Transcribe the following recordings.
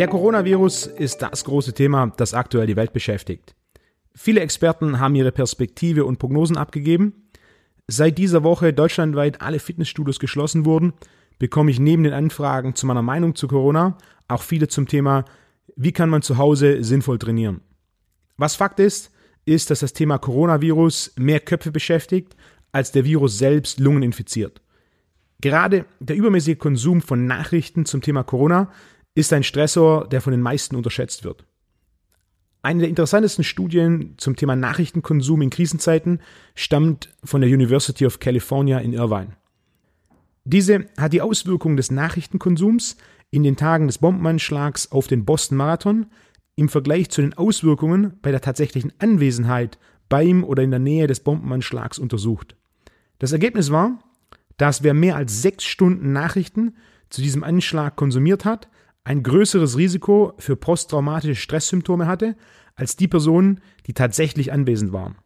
Der Coronavirus ist das große Thema, das aktuell die Welt beschäftigt. Viele Experten haben ihre Perspektive und Prognosen abgegeben. Seit dieser Woche deutschlandweit alle Fitnessstudios geschlossen wurden, bekomme ich neben den Anfragen zu meiner Meinung zu Corona auch viele zum Thema, wie kann man zu Hause sinnvoll trainieren. Was Fakt ist, ist, dass das Thema Coronavirus mehr Köpfe beschäftigt, als der Virus selbst Lungen infiziert. Gerade der übermäßige Konsum von Nachrichten zum Thema Corona ist ein Stressor, der von den meisten unterschätzt wird. Eine der interessantesten Studien zum Thema Nachrichtenkonsum in Krisenzeiten stammt von der University of California in Irvine. Diese hat die Auswirkungen des Nachrichtenkonsums in den Tagen des Bombenanschlags auf den Boston Marathon im Vergleich zu den Auswirkungen bei der tatsächlichen Anwesenheit beim oder in der Nähe des Bombenanschlags untersucht. Das Ergebnis war, dass wer mehr als sechs Stunden Nachrichten zu diesem Anschlag konsumiert hat, ein größeres Risiko für posttraumatische Stresssymptome hatte als die Personen, die tatsächlich anwesend waren.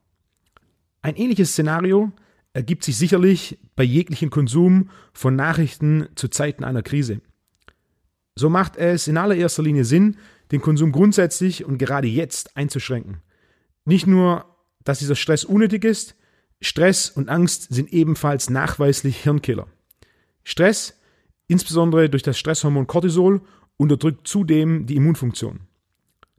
Ein ähnliches Szenario ergibt sich sicherlich bei jeglichem Konsum von Nachrichten zu Zeiten einer Krise. So macht es in allererster Linie Sinn, den Konsum grundsätzlich und gerade jetzt einzuschränken. Nicht nur, dass dieser Stress unnötig ist, Stress und Angst sind ebenfalls nachweislich Hirnkiller. Stress, insbesondere durch das Stresshormon Cortisol, unterdrückt zudem die Immunfunktion.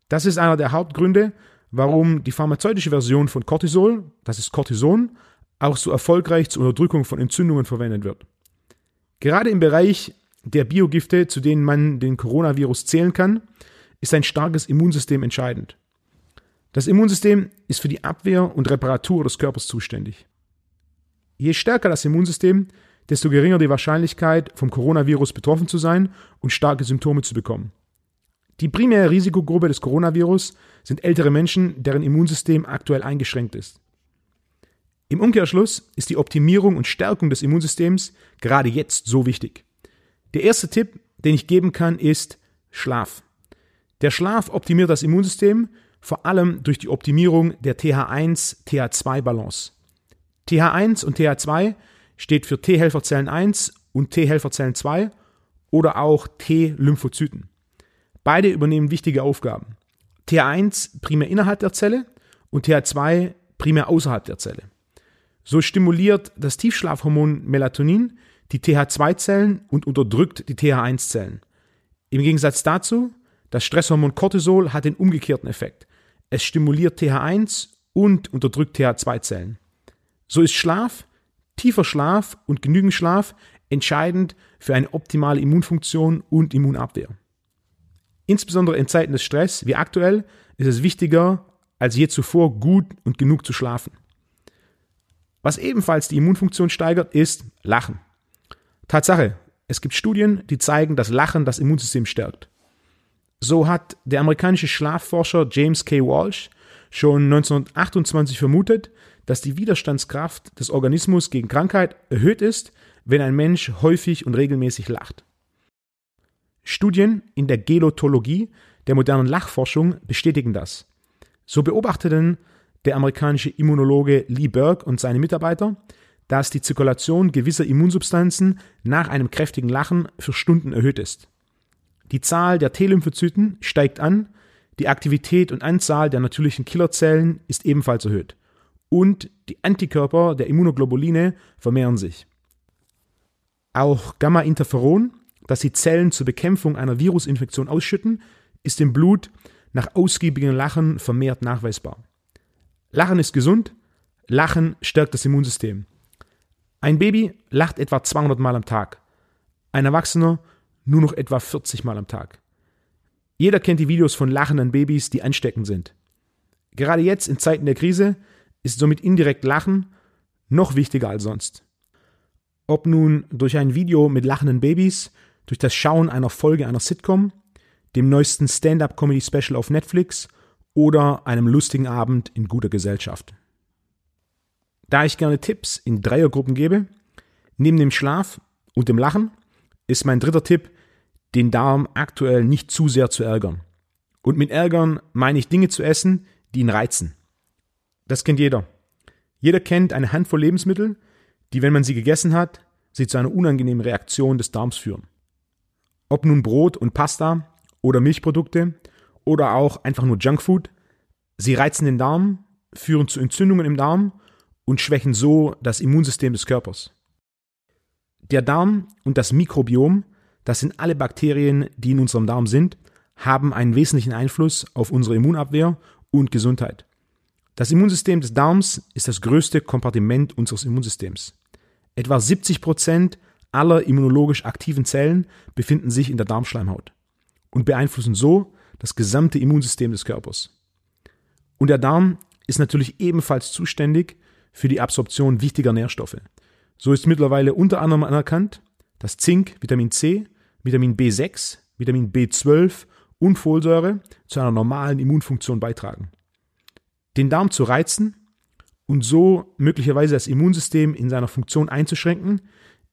Das ist einer der Hauptgründe, warum die pharmazeutische Version von Cortisol, das ist Cortison, auch so erfolgreich zur Unterdrückung von Entzündungen verwendet wird. Gerade im Bereich der Biogifte, zu denen man den Coronavirus zählen kann, ist ein starkes Immunsystem entscheidend. Das Immunsystem ist für die Abwehr und Reparatur des Körpers zuständig. Je stärker das Immunsystem, desto geringer die Wahrscheinlichkeit, vom Coronavirus betroffen zu sein und starke Symptome zu bekommen. Die primäre Risikogruppe des Coronavirus sind ältere Menschen, deren Immunsystem aktuell eingeschränkt ist. Im Umkehrschluss ist die Optimierung und Stärkung des Immunsystems gerade jetzt so wichtig. Der erste Tipp, den ich geben kann, ist Schlaf. Der Schlaf optimiert das Immunsystem, vor allem durch die Optimierung der TH1-TH2-Balance. TH1 und TH2 steht für T-Helferzellen 1 und T-Helferzellen 2 oder auch T-Lymphozyten. Beide übernehmen wichtige Aufgaben. TH1 primär innerhalb der Zelle und TH2 primär außerhalb der Zelle. So stimuliert das Tiefschlafhormon Melatonin die TH2-Zellen und unterdrückt die TH1-Zellen. Im Gegensatz dazu, das Stresshormon Cortisol hat den umgekehrten Effekt. Es stimuliert TH1 und unterdrückt TH2-Zellen. So ist Schlaf, tiefer Schlaf und genügend Schlaf entscheidend für eine optimale Immunfunktion und Immunabwehr. Insbesondere in Zeiten des Stress wie aktuell ist es wichtiger als je zuvor gut und genug zu schlafen. Was ebenfalls die Immunfunktion steigert, ist Lachen. Tatsache, es gibt Studien, die zeigen, dass Lachen das Immunsystem stärkt. So hat der amerikanische Schlafforscher James K. Walsh schon 1928 vermutet, dass die Widerstandskraft des Organismus gegen Krankheit erhöht ist, wenn ein Mensch häufig und regelmäßig lacht. Studien in der Gelotologie der modernen Lachforschung bestätigen das. So beobachteten der amerikanische Immunologe Lee Berg und seine Mitarbeiter, dass die Zirkulation gewisser Immunsubstanzen nach einem kräftigen Lachen für Stunden erhöht ist. Die Zahl der T-Lymphozyten steigt an, die Aktivität und Anzahl der natürlichen Killerzellen ist ebenfalls erhöht und die Antikörper der Immunoglobuline vermehren sich. Auch Gamma-Interferon, das die Zellen zur Bekämpfung einer Virusinfektion ausschütten, ist im Blut nach ausgiebigem Lachen vermehrt nachweisbar. Lachen ist gesund, Lachen stärkt das Immunsystem. Ein Baby lacht etwa 200 Mal am Tag, ein Erwachsener nur noch etwa 40 Mal am Tag. Jeder kennt die Videos von lachenden Babys, die ansteckend sind. Gerade jetzt in Zeiten der Krise ist somit indirekt Lachen noch wichtiger als sonst. Ob nun durch ein Video mit lachenden Babys, durch das Schauen einer Folge einer Sitcom, dem neuesten Stand-up-Comedy-Special auf Netflix oder einem lustigen Abend in guter Gesellschaft. Da ich gerne Tipps in Dreiergruppen gebe, neben dem Schlaf und dem Lachen, ist mein dritter Tipp, den Darm aktuell nicht zu sehr zu ärgern. Und mit ärgern meine ich Dinge zu essen, die ihn reizen. Das kennt jeder. Jeder kennt eine Handvoll Lebensmittel, die, wenn man sie gegessen hat, sie zu einer unangenehmen Reaktion des Darms führen. Ob nun Brot und Pasta oder Milchprodukte oder auch einfach nur Junkfood. Sie reizen den Darm, führen zu Entzündungen im Darm und schwächen so das Immunsystem des Körpers. Der Darm und das Mikrobiom, das sind alle Bakterien, die in unserem Darm sind, haben einen wesentlichen Einfluss auf unsere Immunabwehr und Gesundheit. Das Immunsystem des Darms ist das größte Kompartiment unseres Immunsystems. Etwa 70 Prozent aller immunologisch aktiven Zellen befinden sich in der Darmschleimhaut und beeinflussen so das gesamte Immunsystem des Körpers. Und der Darm ist natürlich ebenfalls zuständig für die Absorption wichtiger Nährstoffe. So ist mittlerweile unter anderem anerkannt, dass Zink, Vitamin C, Vitamin B6, Vitamin B12 und Folsäure zu einer normalen Immunfunktion beitragen. Den Darm zu reizen und so möglicherweise das Immunsystem in seiner Funktion einzuschränken,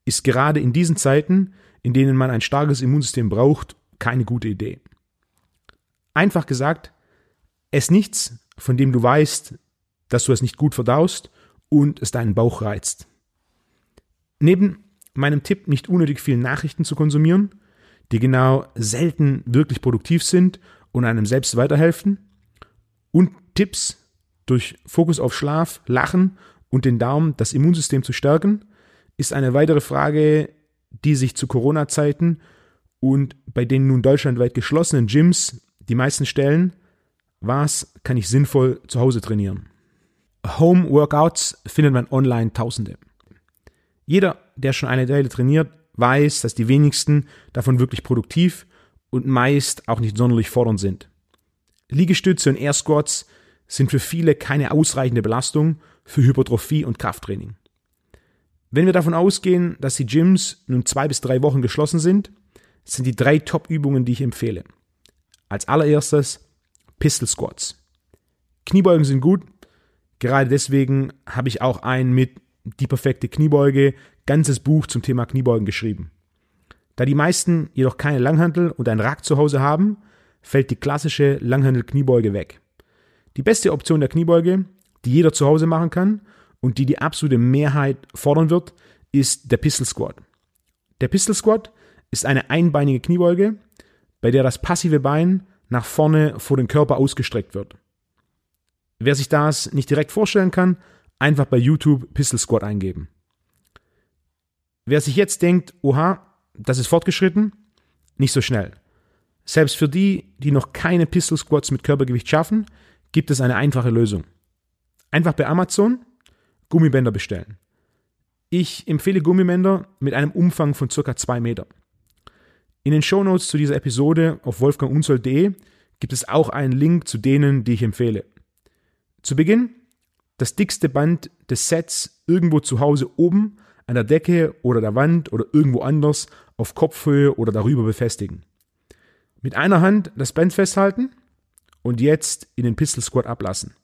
ist gerade in diesen Zeiten, in denen man ein starkes Immunsystem braucht, keine gute Idee. Einfach gesagt, ess nichts, von dem du weißt, dass du es nicht gut verdaust und es deinen Bauch reizt. Neben meinem Tipp, nicht unnötig viele Nachrichten zu konsumieren, die genau selten wirklich produktiv sind und einem selbst weiterhelfen, und Tipps durch Fokus auf Schlaf, Lachen und den Daumen das Immunsystem zu stärken, ist eine weitere Frage, die sich zu Corona-Zeiten und bei den nun deutschlandweit geschlossenen Gyms die meisten stellen, was kann ich sinnvoll zu Hause trainieren? Home Workouts findet man online Tausende. Jeder, der schon eine Weile trainiert, weiß, dass die wenigsten davon wirklich produktiv und meist auch nicht sonderlich fordernd sind. Liegestütze und Air Squats sind für viele keine ausreichende Belastung für Hypertrophie und Krafttraining. Wenn wir davon ausgehen, dass die Gyms nun zwei bis drei Wochen geschlossen sind, sind die drei Top-Übungen, die ich empfehle. Als allererstes Pistol Squats. Kniebeugen sind gut. Gerade deswegen habe ich auch ein mit die perfekte Kniebeuge ganzes Buch zum Thema Kniebeugen geschrieben. Da die meisten jedoch keine Langhantel und ein Rack zu Hause haben, fällt die klassische Langhantel-Kniebeuge weg. Die beste Option der Kniebeuge, die jeder zu Hause machen kann und die die absolute Mehrheit fordern wird, ist der Pistol Squat. Der Pistol Squat ist eine einbeinige Kniebeuge, bei der das passive Bein nach vorne vor den Körper ausgestreckt wird. Wer sich das nicht direkt vorstellen kann, einfach bei YouTube Pistol Squat eingeben. Wer sich jetzt denkt, oha, das ist fortgeschritten, nicht so schnell. Selbst für die, die noch keine Pistol Squats mit Körpergewicht schaffen, gibt es eine einfache Lösung. Einfach bei Amazon Gummibänder bestellen. Ich empfehle Gummibänder mit einem Umfang von ca. 2 Meter. In den Shownotes zu dieser Episode auf wolfgangunzold.de gibt es auch einen Link zu denen, die ich empfehle. Zu Beginn das dickste Band des Sets irgendwo zu Hause oben an der Decke oder der Wand oder irgendwo anders auf Kopfhöhe oder darüber befestigen. Mit einer Hand das Band festhalten und jetzt in den Pistol Squat ablassen.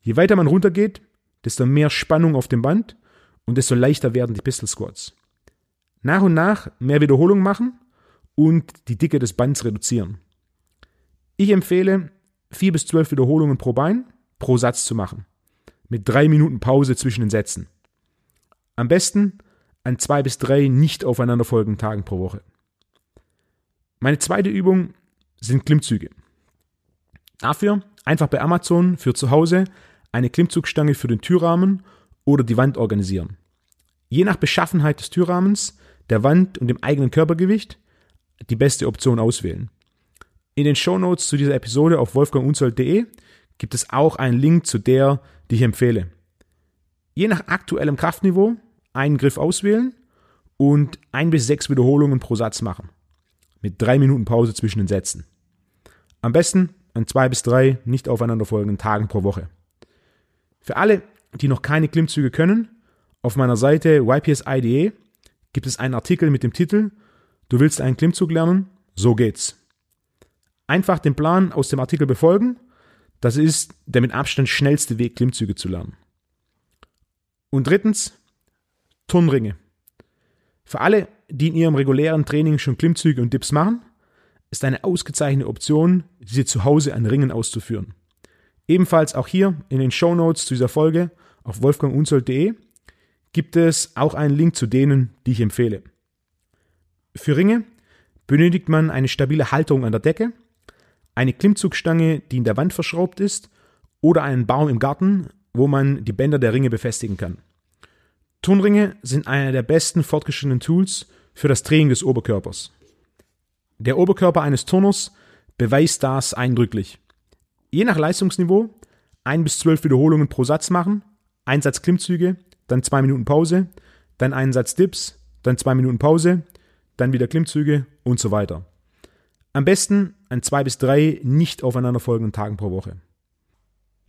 Je weiter man runtergeht, desto mehr Spannung auf dem Band und desto leichter werden die Pistol Squats. Nach und nach mehr Wiederholungen machen und die Dicke des Bands reduzieren. Ich empfehle, vier bis zwölf Wiederholungen pro Bein pro Satz zu machen. Mit drei Minuten Pause zwischen den Sätzen. Am besten an zwei bis drei nicht aufeinanderfolgenden Tagen pro Woche. Meine zweite Übung sind Klimmzüge. Dafür einfach bei Amazon für zu Hause eine Klimmzugstange für den Türrahmen oder die Wand organisieren. Je nach Beschaffenheit des Türrahmens, der Wand und dem eigenen Körpergewicht die beste Option auswählen. In den Shownotes zu dieser Episode auf wolfgangunzold.de gibt es auch einen Link zu der, die ich empfehle. Je nach aktuellem Kraftniveau einen Griff auswählen und ein bis sechs Wiederholungen pro Satz machen. Mit drei Minuten Pause zwischen den Sätzen. Am besten an zwei bis drei nicht aufeinanderfolgenden Tagen pro Woche. Für alle, die noch keine Klimmzüge können, auf meiner Seite ypsi.de gibt es einen Artikel mit dem Titel Du willst einen Klimmzug lernen? So geht's. Einfach den Plan aus dem Artikel befolgen. Das ist der mit Abstand schnellste Weg, Klimmzüge zu lernen. Und drittens, Turnringe. Für alle, die in ihrem regulären Training schon Klimmzüge und Dips machen, ist eine ausgezeichnete Option, diese zu Hause an Ringen auszuführen. Ebenfalls auch hier in den Show Notes zu dieser Folge auf wolfgangunzold.de gibt es auch einen Link zu denen, die ich empfehle. Für Ringe benötigt man eine stabile Halterung an der Decke, eine Klimmzugstange, die in der Wand verschraubt ist, oder einen Baum im Garten, wo man die Bänder der Ringe befestigen kann. Turnringe sind einer der besten fortgeschrittenen Tools für das Training des Oberkörpers. Der Oberkörper eines Turners beweist das eindrücklich. Je nach Leistungsniveau ein bis zwölf Wiederholungen pro Satz machen, ein Satz Klimmzüge, dann zwei Minuten Pause, dann einen Satz Dips, dann zwei Minuten Pause, dann wieder Klimmzüge und so weiter. Am besten an zwei bis drei nicht aufeinanderfolgenden Tagen pro Woche.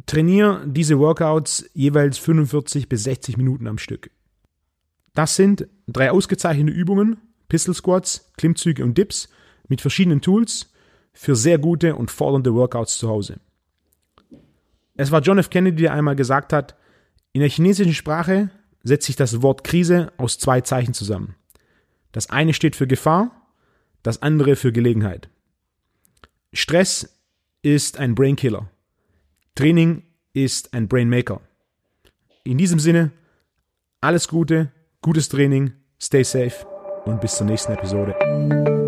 Trainier diese Workouts jeweils 45 bis 60 Minuten am Stück. Das sind drei ausgezeichnete Übungen, Pistol Squats, Klimmzüge und Dips mit verschiedenen Tools für sehr gute und fordernde Workouts zu Hause. Es war John F. Kennedy, der einmal gesagt hat, in der chinesischen Sprache setzt sich das Wort Krise aus zwei Zeichen zusammen. Das eine steht für Gefahr, das andere für Gelegenheit. Stress ist ein Brainkiller. Training ist ein Brainmaker. In diesem Sinne, alles Gute, gutes Training, stay safe und bis zur nächsten Episode.